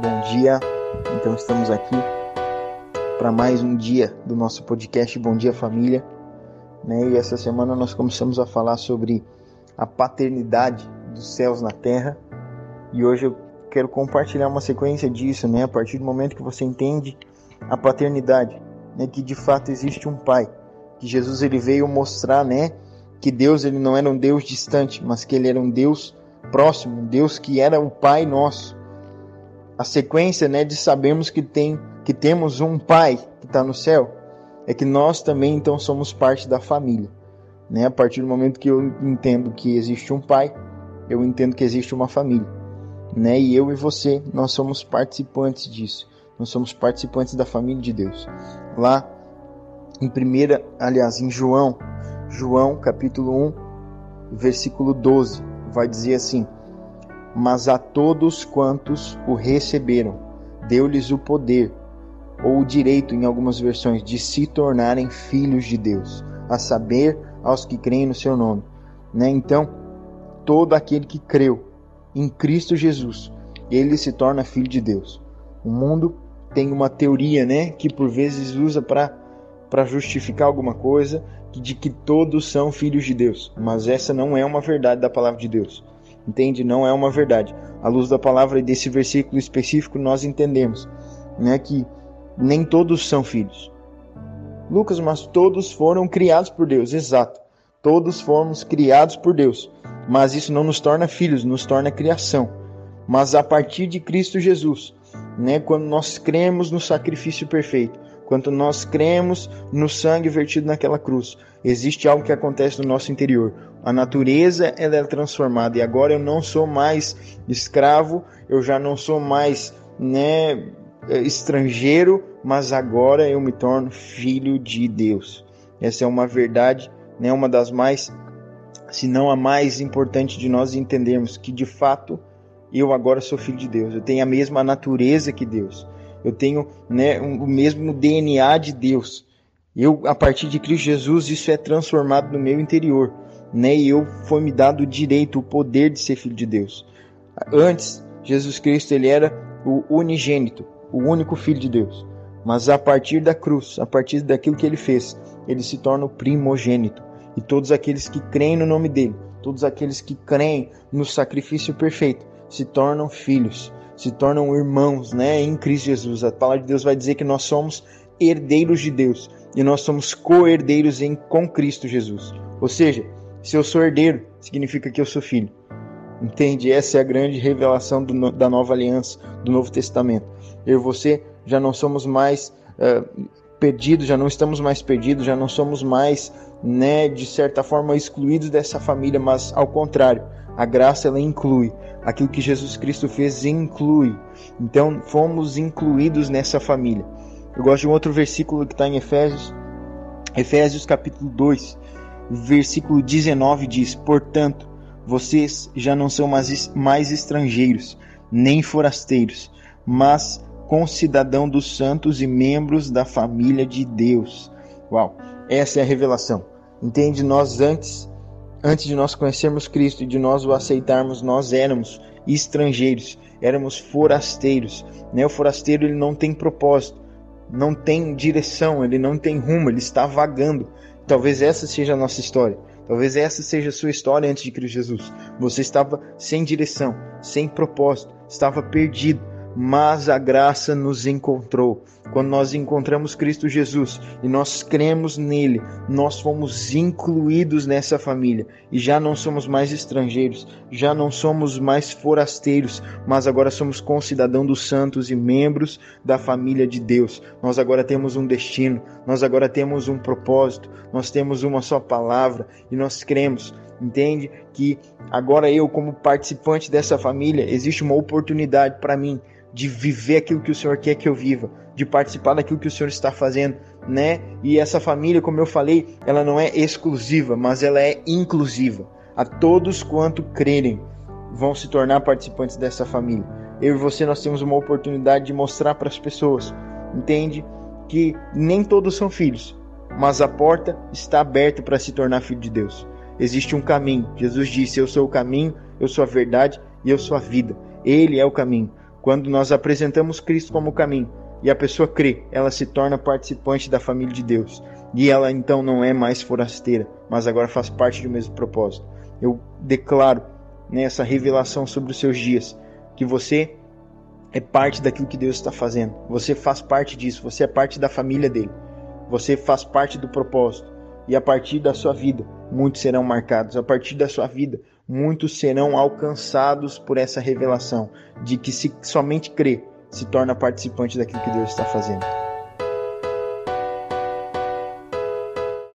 bom dia. Então estamos aqui para mais um dia do nosso podcast Bom Dia Família. Né? E essa semana nós começamos a falar sobre a paternidade dos céus na terra. E hoje eu quero compartilhar uma sequência disso, né? A partir do momento que você entende a paternidade, né? Que de fato existe um pai, que Jesus ele veio mostrar, né? Que Deus ele não era um Deus distante, mas que ele era um Deus próximo, um Deus que era o Pai nosso. A sequência, né, de sabermos que tem que temos um Pai que está no céu, é que nós também então somos parte da família. Né? A partir do momento que eu entendo que existe um Pai, eu entendo que existe uma família. Né? E eu e você, nós somos participantes disso. Nós somos participantes da família de Deus. Lá em primeira, aliás, em João, João capítulo 1, versículo 12, vai dizer assim: Mas a todos quantos o receberam, deu-lhes o poder ou o direito, em algumas versões, de se tornarem filhos de Deus, a saber, aos que creem no seu nome. Né? Então, todo aquele que creu em Cristo Jesus, ele se torna filho de Deus. O mundo tem uma teoria, né, que por vezes usa para para justificar alguma coisa, de que todos são filhos de Deus, mas essa não é uma verdade da palavra de Deus. Entende? Não é uma verdade. À luz da palavra e desse versículo específico, nós entendemos, né, que nem todos são filhos. Lucas, mas todos foram criados por Deus, exato. Todos fomos criados por Deus, mas isso não nos torna filhos, nos torna criação. Mas a partir de Cristo Jesus, né, quando nós cremos no sacrifício perfeito, quando nós cremos no sangue vertido naquela cruz, existe algo que acontece no nosso interior. A natureza ela é transformada e agora eu não sou mais escravo, eu já não sou mais né, estrangeiro, mas agora eu me torno filho de Deus. Essa é uma verdade, né, uma das mais, se não a mais importante de nós entendermos que de fato eu agora sou filho de Deus. Eu tenho a mesma natureza que Deus. Eu tenho né, o mesmo DNA de Deus. Eu, a partir de Cristo Jesus, isso é transformado no meu interior, né? E eu foi me dado o direito, o poder de ser filho de Deus. Antes, Jesus Cristo ele era o unigênito, o único filho de Deus. Mas a partir da cruz, a partir daquilo que ele fez, ele se torna o primogênito. E todos aqueles que creem no nome dele, todos aqueles que creem no sacrifício perfeito, se tornam filhos, se tornam irmãos, né, em Cristo Jesus. A palavra de Deus vai dizer que nós somos herdeiros de Deus e nós somos co-herdeiros em com Cristo Jesus. Ou seja, se eu sou herdeiro, significa que eu sou filho. Entende? Essa é a grande revelação do, da nova aliança, do Novo Testamento. Eu e você já não somos mais uh, perdidos, já não estamos mais perdidos, já não somos mais, né, de certa forma excluídos dessa família, mas ao contrário, a graça ela inclui. Aquilo que Jesus Cristo fez inclui. Então fomos incluídos nessa família. Eu gosto de um outro versículo que está em Efésios, Efésios capítulo 2, versículo 19 diz: Portanto, vocês já não são mais, estrangeiros, nem forasteiros, mas concidadão dos santos e membros da família de Deus. Uau, essa é a revelação. Entende? Nós antes, antes de nós conhecermos Cristo e de nós o aceitarmos, nós éramos estrangeiros, éramos forasteiros. Né? O forasteiro ele não tem propósito, não tem direção, ele não tem rumo, ele está vagando. Talvez essa seja a nossa história. Talvez essa seja a sua história antes de Cristo Jesus. Você estava sem direção, sem propósito, estava perdido mas a graça nos encontrou. Quando nós encontramos Cristo Jesus e nós cremos nele, nós fomos incluídos nessa família e já não somos mais estrangeiros, já não somos mais forasteiros, mas agora somos concidadão dos santos e membros da família de Deus. Nós agora temos um destino, nós agora temos um propósito, nós temos uma só palavra e nós cremos entende que agora eu como participante dessa família existe uma oportunidade para mim de viver aquilo que o Senhor quer que eu viva, de participar daquilo que o Senhor está fazendo, né? E essa família, como eu falei, ela não é exclusiva, mas ela é inclusiva. A todos quanto crerem vão se tornar participantes dessa família. Eu e você nós temos uma oportunidade de mostrar para as pessoas, entende? Que nem todos são filhos, mas a porta está aberta para se tornar filho de Deus. Existe um caminho. Jesus disse: Eu sou o caminho, eu sou a verdade e eu sou a vida. Ele é o caminho. Quando nós apresentamos Cristo como caminho e a pessoa crê, ela se torna participante da família de Deus. E ela então não é mais forasteira, mas agora faz parte do mesmo propósito. Eu declaro nessa revelação sobre os seus dias que você é parte daquilo que Deus está fazendo. Você faz parte disso, você é parte da família dele. Você faz parte do propósito. E a partir da sua vida, muitos serão marcados. A partir da sua vida, muitos serão alcançados por essa revelação de que se somente crê, se torna participante daquilo que Deus está fazendo.